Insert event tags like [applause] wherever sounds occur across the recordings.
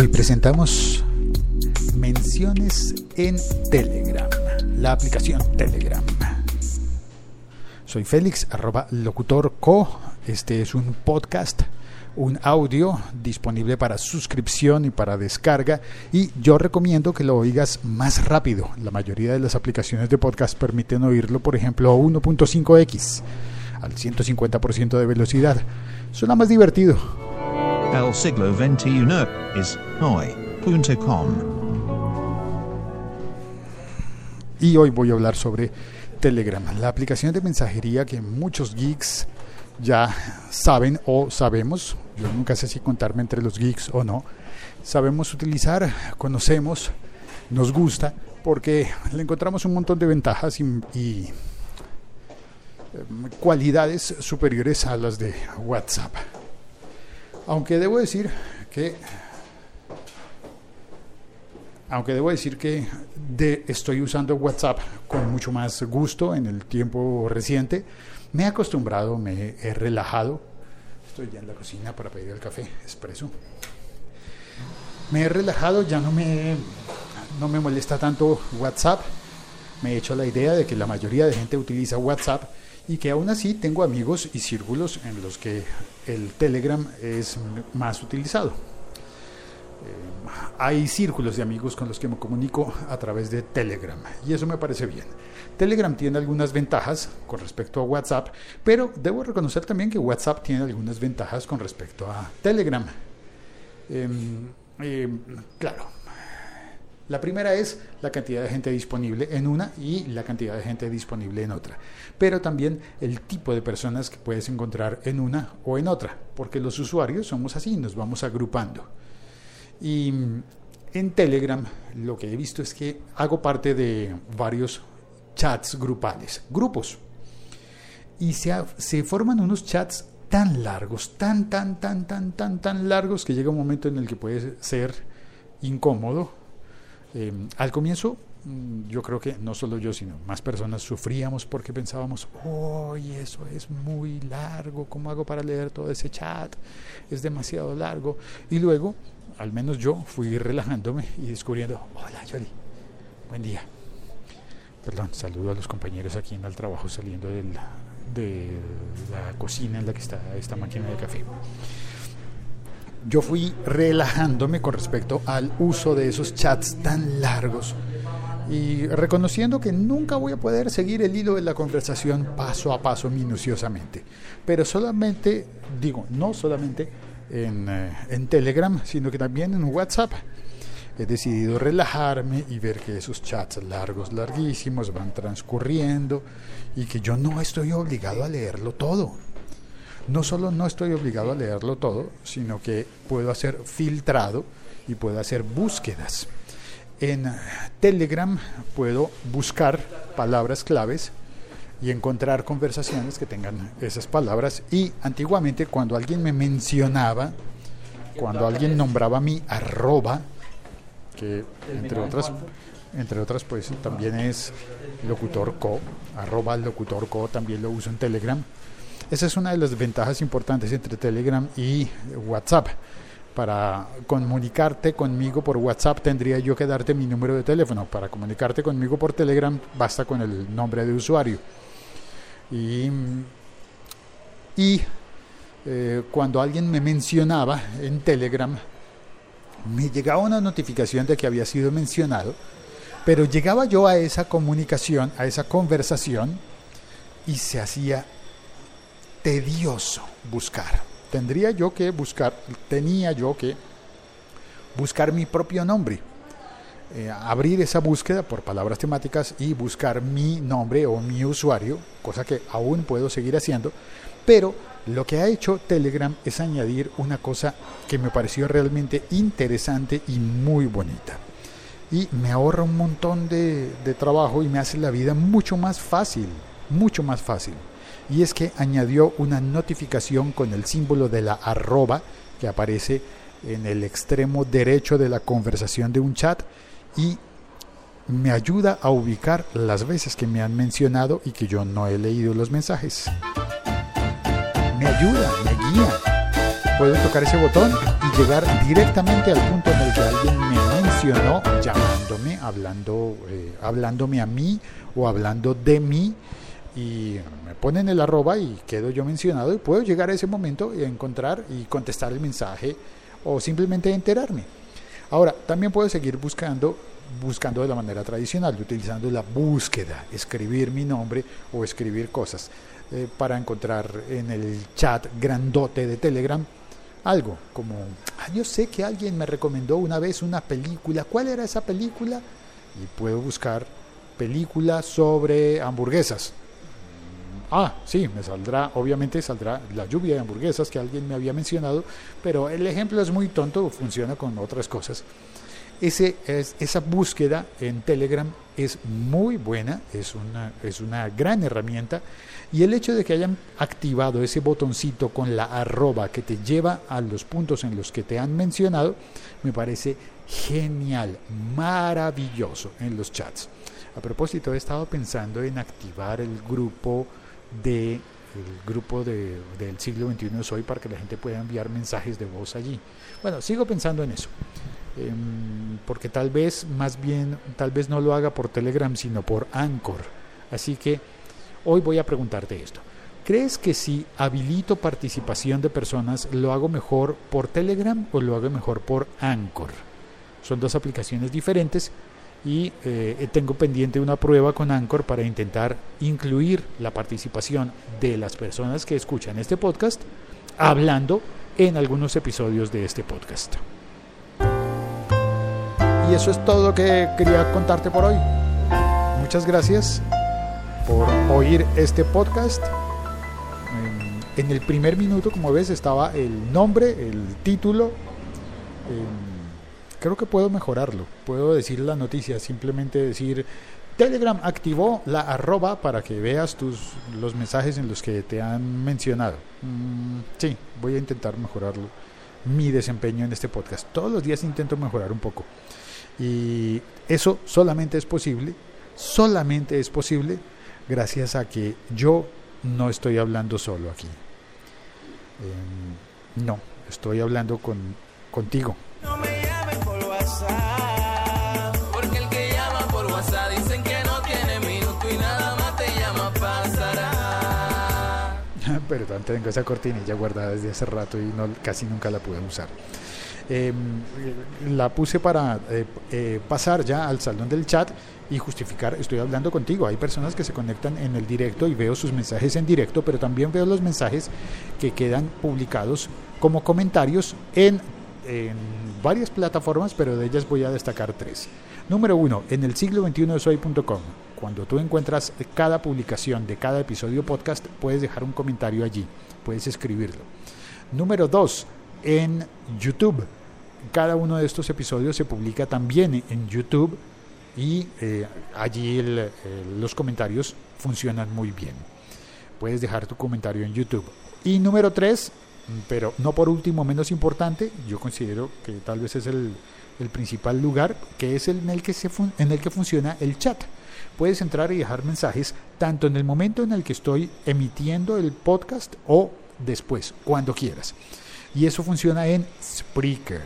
Hoy presentamos menciones en Telegram, la aplicación Telegram. Soy Félix, arroba locutorco. Este es un podcast, un audio disponible para suscripción y para descarga. Y yo recomiendo que lo oigas más rápido. La mayoría de las aplicaciones de podcast permiten oírlo, por ejemplo, a 1.5x, al 150% de velocidad. Suena más divertido. El siglo XXI es hoy.com. Y hoy voy a hablar sobre Telegram, la aplicación de mensajería que muchos geeks ya saben o sabemos, yo nunca sé si contarme entre los geeks o no, sabemos utilizar, conocemos, nos gusta, porque le encontramos un montón de ventajas y, em, cualidades superiores a las de WhatsApp. Aunque debo decir que aunque debo decir que estoy usando WhatsApp con mucho más gusto en el tiempo reciente, me he acostumbrado, me he relajado. Estoy ya en la cocina para pedir el café expreso. Me he relajado, ya no me, no me molesta tanto WhatsApp. Me he hecho la idea de que la mayoría de gente utiliza WhatsApp y que aún así tengo amigos y círculos en los que el Telegram es más utilizado. Eh, hay círculos de amigos con los que me comunico a través de Telegram y eso me parece bien. Telegram tiene algunas ventajas con respecto a WhatsApp, pero debo reconocer también que WhatsApp tiene algunas ventajas con respecto a Telegram. Eh, eh, claro, la primera es la cantidad de gente disponible en una y la cantidad de gente disponible en otra. Pero también el tipo de personas que puedes encontrar en una o en otra, porque los usuarios somos así, nos vamos agrupando. Y en Telegram lo que he visto es que hago parte de varios chats grupales, grupos. Y se, se forman unos chats tan largos, tan, tan, tan, tan, tan, tan largos que llega un momento en el que puede ser incómodo. Eh, al comienzo, mm, yo creo que no solo yo, sino más personas sufríamos porque pensábamos, oh, eso es muy largo, ¿cómo hago para leer todo ese chat? Es demasiado largo. Y luego al menos yo fui relajándome y descubriendo, hola Yoli, buen día. Perdón, saludo a los compañeros aquí en el trabajo saliendo de la cocina en la que está esta máquina de café. Yo fui relajándome con respecto al uso de esos chats tan largos y reconociendo que nunca voy a poder seguir el hilo de la conversación paso a paso minuciosamente. Pero solamente, digo, no solamente en, eh, en Telegram, sino que también en WhatsApp. He decidido relajarme y ver que esos chats largos, larguísimos, van transcurriendo y que yo no estoy obligado a leerlo todo. No solo no estoy obligado a leerlo todo, sino que puedo hacer filtrado y puedo hacer búsquedas. En Telegram puedo buscar palabras claves y encontrar conversaciones que tengan esas palabras. Y antiguamente cuando alguien me mencionaba, cuando alguien nombraba mi arroba, que entre otras, entre otras pues también es locutor co, arroba locutor co, también lo uso en Telegram. Esa es una de las ventajas importantes entre Telegram y WhatsApp. Para comunicarte conmigo por WhatsApp tendría yo que darte mi número de teléfono. Para comunicarte conmigo por Telegram basta con el nombre de usuario. Y, y eh, cuando alguien me mencionaba en Telegram, me llegaba una notificación de que había sido mencionado, pero llegaba yo a esa comunicación, a esa conversación, y se hacía tedioso buscar. Tendría yo que buscar, tenía yo que buscar mi propio nombre eh, abrir esa búsqueda por palabras temáticas y buscar mi nombre o mi usuario, cosa que aún puedo seguir haciendo, pero lo que ha hecho Telegram es añadir una cosa que me pareció realmente interesante y muy bonita. Y me ahorra un montón de, de trabajo y me hace la vida mucho más fácil, mucho más fácil. Y es que añadió una notificación con el símbolo de la arroba que aparece en el extremo derecho de la conversación de un chat y me ayuda a ubicar las veces que me han mencionado y que yo no he leído los mensajes. Me ayuda, me guía. puedo tocar ese botón y llegar directamente al punto en el que alguien me mencionó llamándome, hablando, eh, hablándome a mí o hablando de mí y me ponen el arroba y quedo yo mencionado y puedo llegar a ese momento y encontrar y contestar el mensaje o simplemente enterarme. Ahora, también puedo seguir buscando buscando de la manera tradicional, utilizando la búsqueda, escribir mi nombre o escribir cosas eh, para encontrar en el chat grandote de Telegram algo como, ah, yo sé que alguien me recomendó una vez una película, ¿cuál era esa película? Y puedo buscar películas sobre hamburguesas. Ah, sí, me saldrá, obviamente saldrá la lluvia de hamburguesas que alguien me había mencionado, pero el ejemplo es muy tonto, funciona con otras cosas. Esa búsqueda en Telegram es muy buena, es una, es una gran herramienta y el hecho de que hayan activado ese botoncito con la arroba que te lleva a los puntos en los que te han mencionado, me parece genial, maravilloso en los chats. A propósito, he estado pensando en activar el grupo de el grupo de, del siglo XXI Soy para que la gente pueda enviar mensajes de voz allí. Bueno, sigo pensando en eso. Em, porque tal vez más bien, tal vez no lo haga por Telegram, sino por Anchor. Así que hoy voy a preguntarte esto. ¿Crees que si habilito participación de personas, lo hago mejor por Telegram o lo hago mejor por Anchor? Son dos aplicaciones diferentes y eh, tengo pendiente una prueba con Anchor para intentar incluir la participación de las personas que escuchan este podcast hablando en algunos episodios de este podcast. Y eso es todo lo que quería contarte por hoy. Muchas gracias por oír este podcast. En el primer minuto, como ves, estaba el nombre, el título creo que puedo mejorarlo. Puedo decir la noticia, simplemente decir Telegram activó la arroba para que veas tus los mensajes en los que te han mencionado. Mm, sí, voy a intentar mejorarlo. Mi desempeño en este podcast. Todos los días intento mejorar un poco. Y eso solamente es posible, solamente es posible gracias a que yo no estoy hablando solo aquí. Em, no, estoy hablando con, contigo. No me porque el que llama por WhatsApp dicen que no tiene minuto y nada más te llama pasará. [laughs] Perdón, tengo esa cortinilla guardada desde hace rato y casi nunca la pude usar. Em, la puse para eh, eh, pasar ya al salón del chat y justificar, estoy hablando contigo. Hay personas que se conectan en el directo y veo sus mensajes en directo, pero también veo los mensajes que quedan publicados como comentarios en en varias plataformas, pero de ellas voy a destacar tres. Número uno, en el siglo 21 de soy.com. Cuando tú encuentras cada publicación de cada episodio podcast, puedes dejar un comentario allí, puedes escribirlo. Número dos, en YouTube. Cada uno de estos episodios se publica también en YouTube y eh, allí los comentarios funcionan muy bien. Puedes dejar tu comentario en YouTube. Y número tres, pero no por último, menos importante, yo considero que tal vez es el, principal lugar, que es el en, el que se en el que funciona el chat. Puedes entrar y dejar mensajes tanto en el momento en el que estoy emitiendo el podcast o después, cuando quieras. Y eso funciona en Spreaker.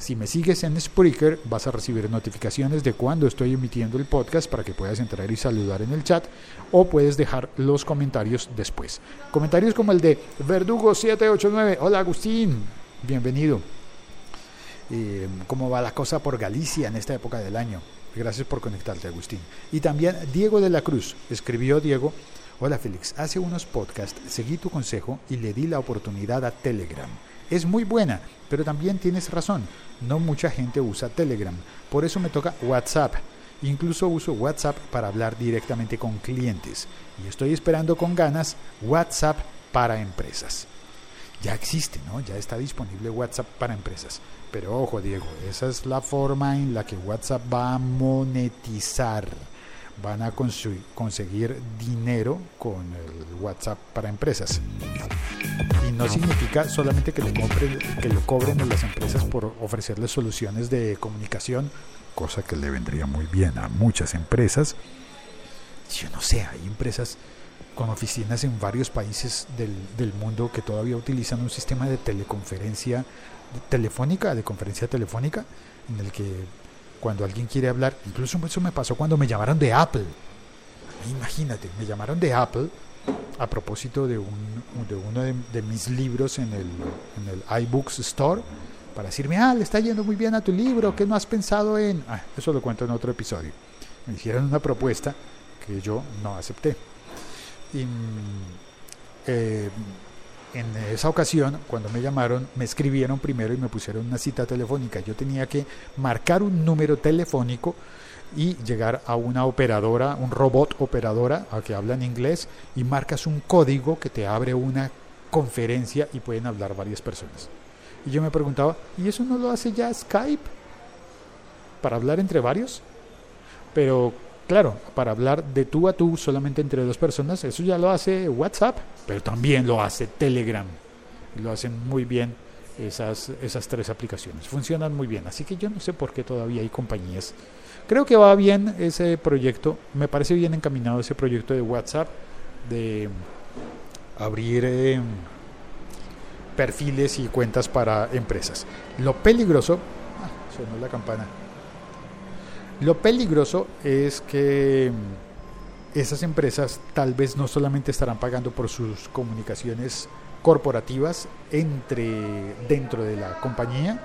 Si me sigues en Spreaker, vas a recibir notificaciones de cuando estoy emitiendo el podcast para que puedas entrar y saludar en el chat o puedes dejar los comentarios después. Comentarios como el de Verdugo789. Hola Agustín, bienvenido. Eh, ¿Cómo va la cosa por Galicia en esta época del año? Gracias por conectarte, Agustín. Y también Diego de la Cruz. Escribió Diego. Hola Félix, hace unos podcasts seguí tu consejo y le di la oportunidad a Telegram. Es muy buena, pero también tienes razón, no mucha gente usa Telegram, por eso me toca WhatsApp. Incluso uso WhatsApp para hablar directamente con clientes y estoy esperando con ganas WhatsApp para empresas. Ya existe, ¿no? Ya está disponible WhatsApp para empresas. Pero ojo, Diego, esa es la forma en la que WhatsApp va a monetizar van a conseguir dinero con el WhatsApp para empresas. Y no significa solamente que lo, compren, que lo cobren las empresas por ofrecerles soluciones de comunicación, cosa que le vendría muy bien a muchas empresas. Yo no sé, hay empresas con oficinas en varios países del mundo que todavía utilizan un sistema de teleconferencia telefónica, de conferencia telefónica, en el que cuando alguien quiere hablar, incluso eso me pasó cuando me llamaron de Apple. Imagínate, me llamaron de Apple a propósito de, un, de uno de, mis libros en el, en el iBooks Store para decirme, ah, le está yendo muy bien a tu libro, ¿qué no has pensado en...? Ah, eso lo cuento en otro episodio. Me hicieron una propuesta que yo no acepté. Y eh, en esa ocasión, cuando me llamaron, me escribieron primero y me pusieron una cita telefónica. Yo tenía que marcar un número telefónico y llegar a una operadora, un robot operadora, a que habla en inglés, y marcas un código que te abre una conferencia y pueden hablar varias personas. Y yo me preguntaba, ¿y eso no lo hace ya Skype? ¿Para hablar entre varios? Pero claro, para hablar de tú a tú solamente entre dos personas, eso ya lo hace WhatsApp, pero también lo hace Telegram. Lo hacen muy bien esas, esas tres aplicaciones. Funcionan muy bien, así que yo no sé por qué todavía hay compañías. Creo que va bien ese proyecto, me parece bien encaminado ese proyecto de WhatsApp, de abrir eh, perfiles y cuentas para empresas. Lo peligroso, ah, sonó la campana. Lo peligroso es que esas empresas tal vez no solamente estarán pagando por sus comunicaciones corporativas entre dentro de la compañía,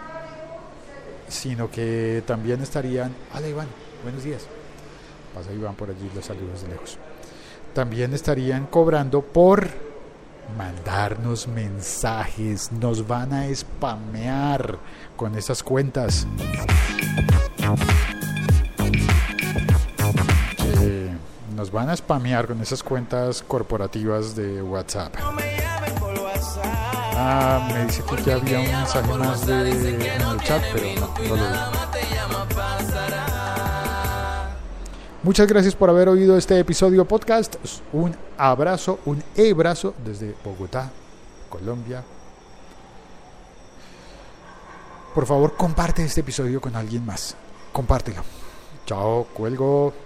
sino que también estarían, hola Iván, buenos días. Pasa Iván por allí los saludos de lejos. También estarían cobrando por mandarnos mensajes, nos van a spamear con esas cuentas. Nos van a spamear con esas cuentas corporativas de WhatsApp. Ah, me dice que ya había un mensaje más de, en el chat, pero no, no lo vi. Muchas gracias por haber oído este episodio podcast. Un abrazo, un e-brazo desde Bogotá, Colombia. Por favor, comparte este episodio con alguien más. Compártelo. Chao, cuelgo.